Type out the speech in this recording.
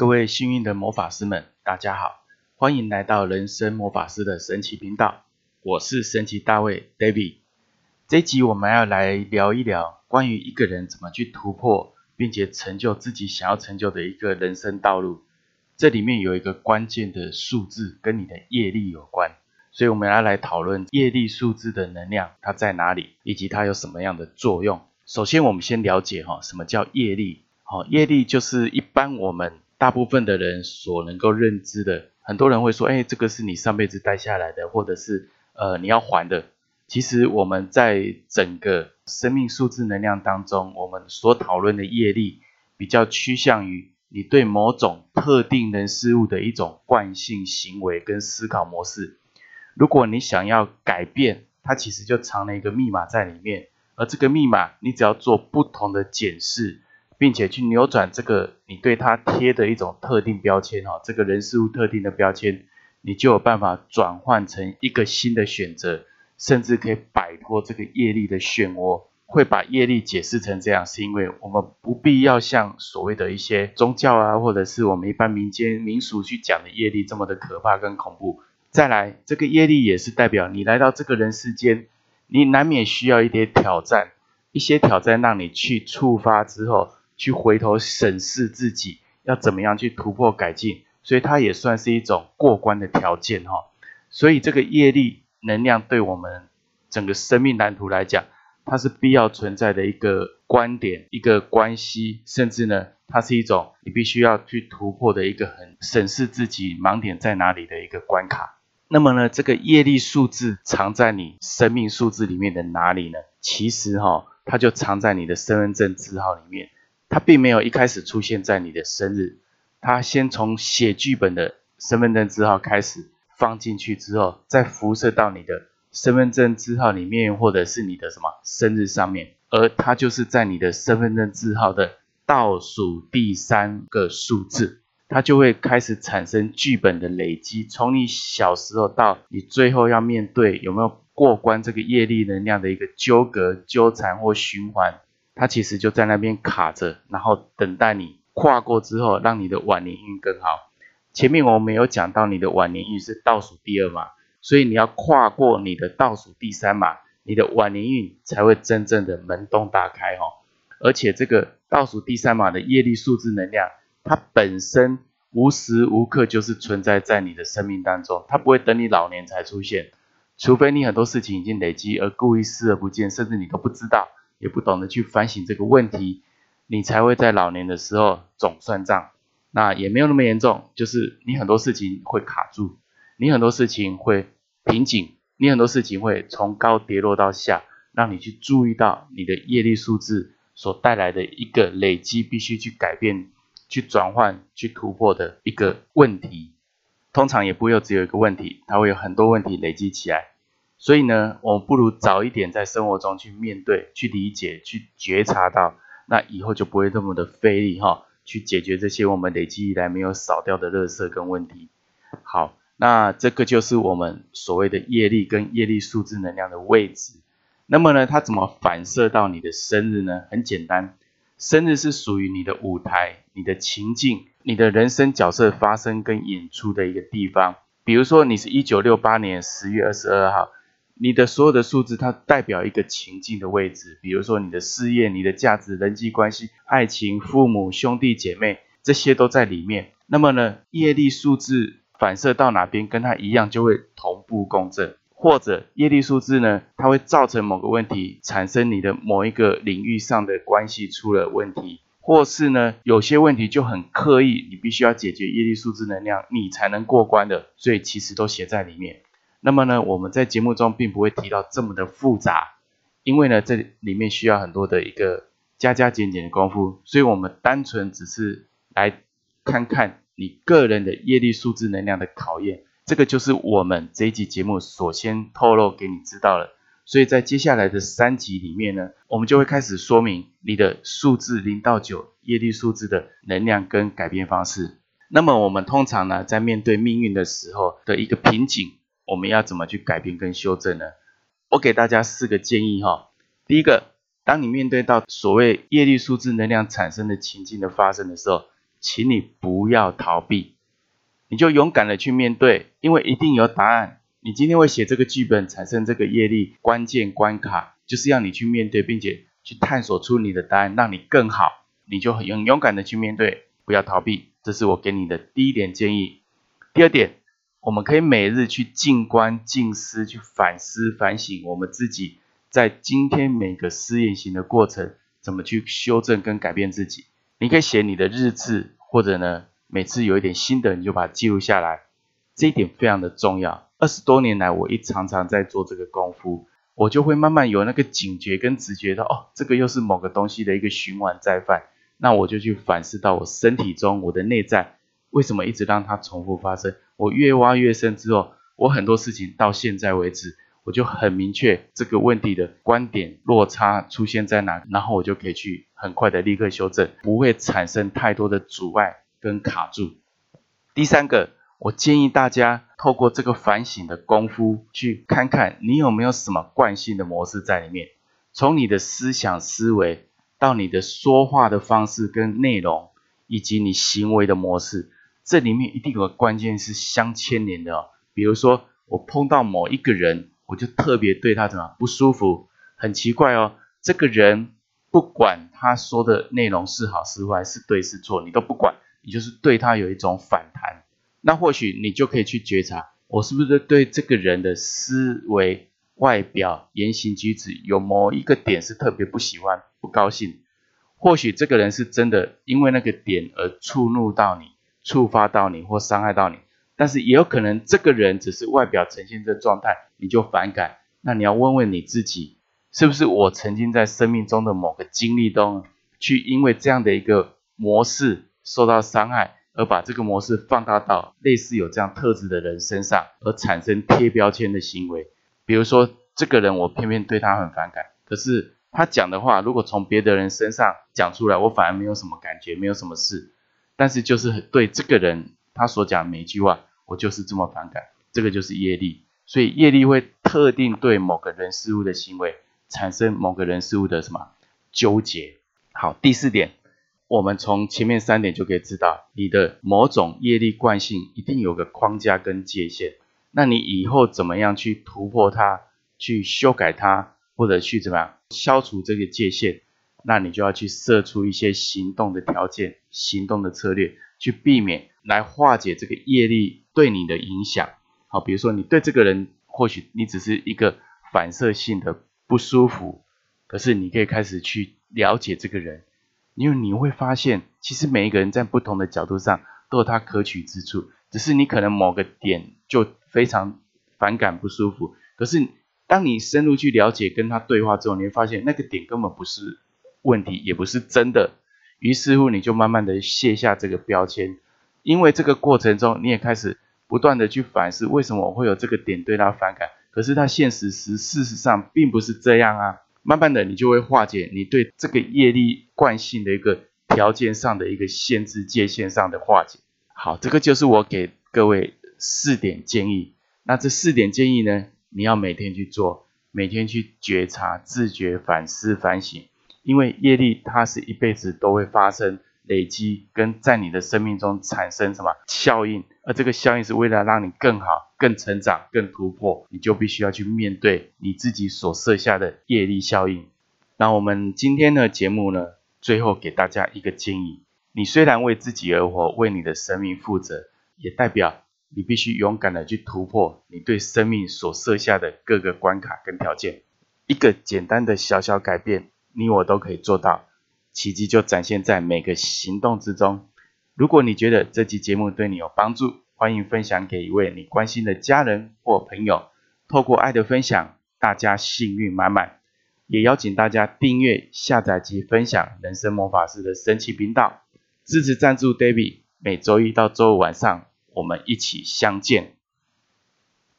各位幸运的魔法师们，大家好，欢迎来到人生魔法师的神奇频道。我是神奇大卫 David。这集我们要来聊一聊关于一个人怎么去突破，并且成就自己想要成就的一个人生道路。这里面有一个关键的数字跟你的业力有关，所以我们要来讨论业力数字的能量它在哪里，以及它有什么样的作用。首先，我们先了解哈，什么叫业力？好，业力就是一般我们大部分的人所能够认知的。很多人会说，哎，这个是你上辈子带下来的，或者是呃你要还的。其实我们在整个生命数字能量当中，我们所讨论的业力比较趋向于你对某种特定人事物的一种惯性行为跟思考模式。如果你想要改变，它其实就藏了一个密码在里面。而这个密码，你只要做不同的检视，并且去扭转这个你对它贴的一种特定标签哈，这个人事物特定的标签，你就有办法转换成一个新的选择，甚至可以摆脱这个业力的漩涡。会把业力解释成这样，是因为我们不必要像所谓的一些宗教啊，或者是我们一般民间民俗去讲的业力这么的可怕跟恐怖。再来，这个业力也是代表你来到这个人世间。你难免需要一点挑战，一些挑战让你去触发之后，去回头审视自己要怎么样去突破改进，所以它也算是一种过关的条件哈。所以这个业力能量对我们整个生命蓝图来讲，它是必要存在的一个观点、一个关系，甚至呢，它是一种你必须要去突破的一个很审视自己盲点在哪里的一个关卡。那么呢，这个业力数字藏在你生命数字里面的哪里呢？其实哈，它就藏在你的身份证字号里面。它并没有一开始出现在你的生日，它先从写剧本的身份证字号开始放进去之后，再辐射到你的身份证字号里面，或者是你的什么生日上面。而它就是在你的身份证字号的倒数第三个数字。它就会开始产生剧本的累积，从你小时候到你最后要面对有没有过关这个业力能量的一个纠葛、纠缠或循环，它其实就在那边卡着，然后等待你跨过之后，让你的晚年运更好。前面我们有讲到你的晚年运是倒数第二嘛，所以你要跨过你的倒数第三嘛，你的晚年运才会真正的门洞大开哦。而且这个倒数第三码的业力数字能量。它本身无时无刻就是存在在你的生命当中，它不会等你老年才出现，除非你很多事情已经累积而故意视而不见，甚至你都不知道，也不懂得去反省这个问题，你才会在老年的时候总算账。那也没有那么严重，就是你很多事情会卡住，你很多事情会瓶颈，你很多事情会从高跌落到下，让你去注意到你的业力数字所带来的一个累积，必须去改变。去转换、去突破的一个问题，通常也不会只有一个问题，它会有很多问题累积起来。所以呢，我们不如早一点在生活中去面对、去理解、去觉察到，那以后就不会那么的费力哈，去解决这些我们累积以来没有扫掉的垃圾跟问题。好，那这个就是我们所谓的业力跟业力数字能量的位置。那么呢，它怎么反射到你的生日呢？很简单。生日是属于你的舞台、你的情境、你的人生角色发生跟演出的一个地方。比如说，你是一九六八年十月二十二号，你的所有的数字它代表一个情境的位置。比如说，你的事业、你的价值、人际关系、爱情、父母、兄弟姐妹，这些都在里面。那么呢，业力数字反射到哪边，跟它一样就会同步共振。或者业力数字呢，它会造成某个问题产生你的某一个领域上的关系出了问题，或是呢有些问题就很刻意，你必须要解决业力数字能量，你才能过关的，所以其实都写在里面。那么呢，我们在节目中并不会提到这么的复杂，因为呢这里面需要很多的一个加加减减的功夫，所以我们单纯只是来看看你个人的业力数字能量的考验。这个就是我们这一集节目所先透露给你知道了，所以在接下来的三集里面呢，我们就会开始说明你的数字零到九业力数字的能量跟改变方式。那么我们通常呢，在面对命运的时候的一个瓶颈，我们要怎么去改变跟修正呢？我给大家四个建议哈。第一个，当你面对到所谓业力数字能量产生的情境的发生的时候，请你不要逃避，你就勇敢的去面对，因为一定有答案。你今天会写这个剧本，产生这个业力，关键关卡就是要你去面对，并且去探索出你的答案，让你更好。你就很勇勇敢的去面对，不要逃避。这是我给你的第一点建议。第二点，我们可以每日去静观、静思，去反思、反省我们自己在今天每个试验行的过程，怎么去修正跟改变自己。你可以写你的日志，或者呢，每次有一点心得，你就把它记录下来。这一点非常的重要。二十多年来，我一常常在做这个功夫，我就会慢慢有那个警觉跟直觉到，哦，这个又是某个东西的一个循环再犯。那我就去反思到我身体中我的内在为什么一直让它重复发生。我越挖越深之后，我很多事情到现在为止，我就很明确这个问题的观点落差出现在哪，然后我就可以去很快的立刻修正，不会产生太多的阻碍跟卡住。第三个，我建议大家透过这个反省的功夫，去看看你有没有什么惯性的模式在里面，从你的思想思维。到你的说话的方式跟内容，以及你行为的模式，这里面一定有个关键是相牵连的哦。比如说，我碰到某一个人，我就特别对他怎么不舒服，很奇怪哦。这个人不管他说的内容是好是坏，是对是错，你都不管，你就是对他有一种反弹。那或许你就可以去觉察，我是不是对这个人的思维。外表、言行举止有某一个点是特别不喜欢、不高兴，或许这个人是真的因为那个点而触怒到你、触发到你或伤害到你，但是也有可能这个人只是外表呈现这状态，你就反感。那你要问问你自己，是不是我曾经在生命中的某个经历中，去因为这样的一个模式受到伤害，而把这个模式放大到类似有这样特质的人身上，而产生贴标签的行为。比如说，这个人我偏偏对他很反感，可是他讲的话，如果从别的人身上讲出来，我反而没有什么感觉，没有什么事。但是就是对这个人他所讲每一句话，我就是这么反感。这个就是业力，所以业力会特定对某个人事物的行为产生某个人事物的什么纠结。好，第四点，我们从前面三点就可以知道，你的某种业力惯性一定有个框架跟界限。那你以后怎么样去突破它，去修改它，或者去怎么样消除这个界限？那你就要去设出一些行动的条件、行动的策略，去避免来化解这个业力对你的影响。好，比如说你对这个人，或许你只是一个反射性的不舒服，可是你可以开始去了解这个人，因为你会发现，其实每一个人在不同的角度上都有他可取之处。只是你可能某个点就非常反感不舒服，可是当你深入去了解跟他对话之后，你会发现那个点根本不是问题，也不是真的。于是乎，你就慢慢的卸下这个标签，因为这个过程中，你也开始不断的去反思，为什么我会有这个点对他反感？可是他现实时事实上并不是这样啊。慢慢的，你就会化解你对这个业力惯性的一个条件上的一个限制界限上的化解。好，这个就是我给各位四点建议。那这四点建议呢，你要每天去做，每天去觉察、自觉、反思、反省。因为业力它是一辈子都会发生、累积，跟在你的生命中产生什么效应。而这个效应是为了让你更好、更成长、更突破，你就必须要去面对你自己所设下的业力效应。那我们今天的节目呢，最后给大家一个建议。你虽然为自己而活，为你的生命负责，也代表你必须勇敢的去突破你对生命所设下的各个关卡跟条件。一个简单的小小改变，你我都可以做到，奇迹就展现在每个行动之中。如果你觉得这期节目对你有帮助，欢迎分享给一位你关心的家人或朋友。透过爱的分享，大家幸运满满。也邀请大家订阅、下载及分享人生魔法师的神奇频道。支持赞助 David，每周一到周五晚上，我们一起相见。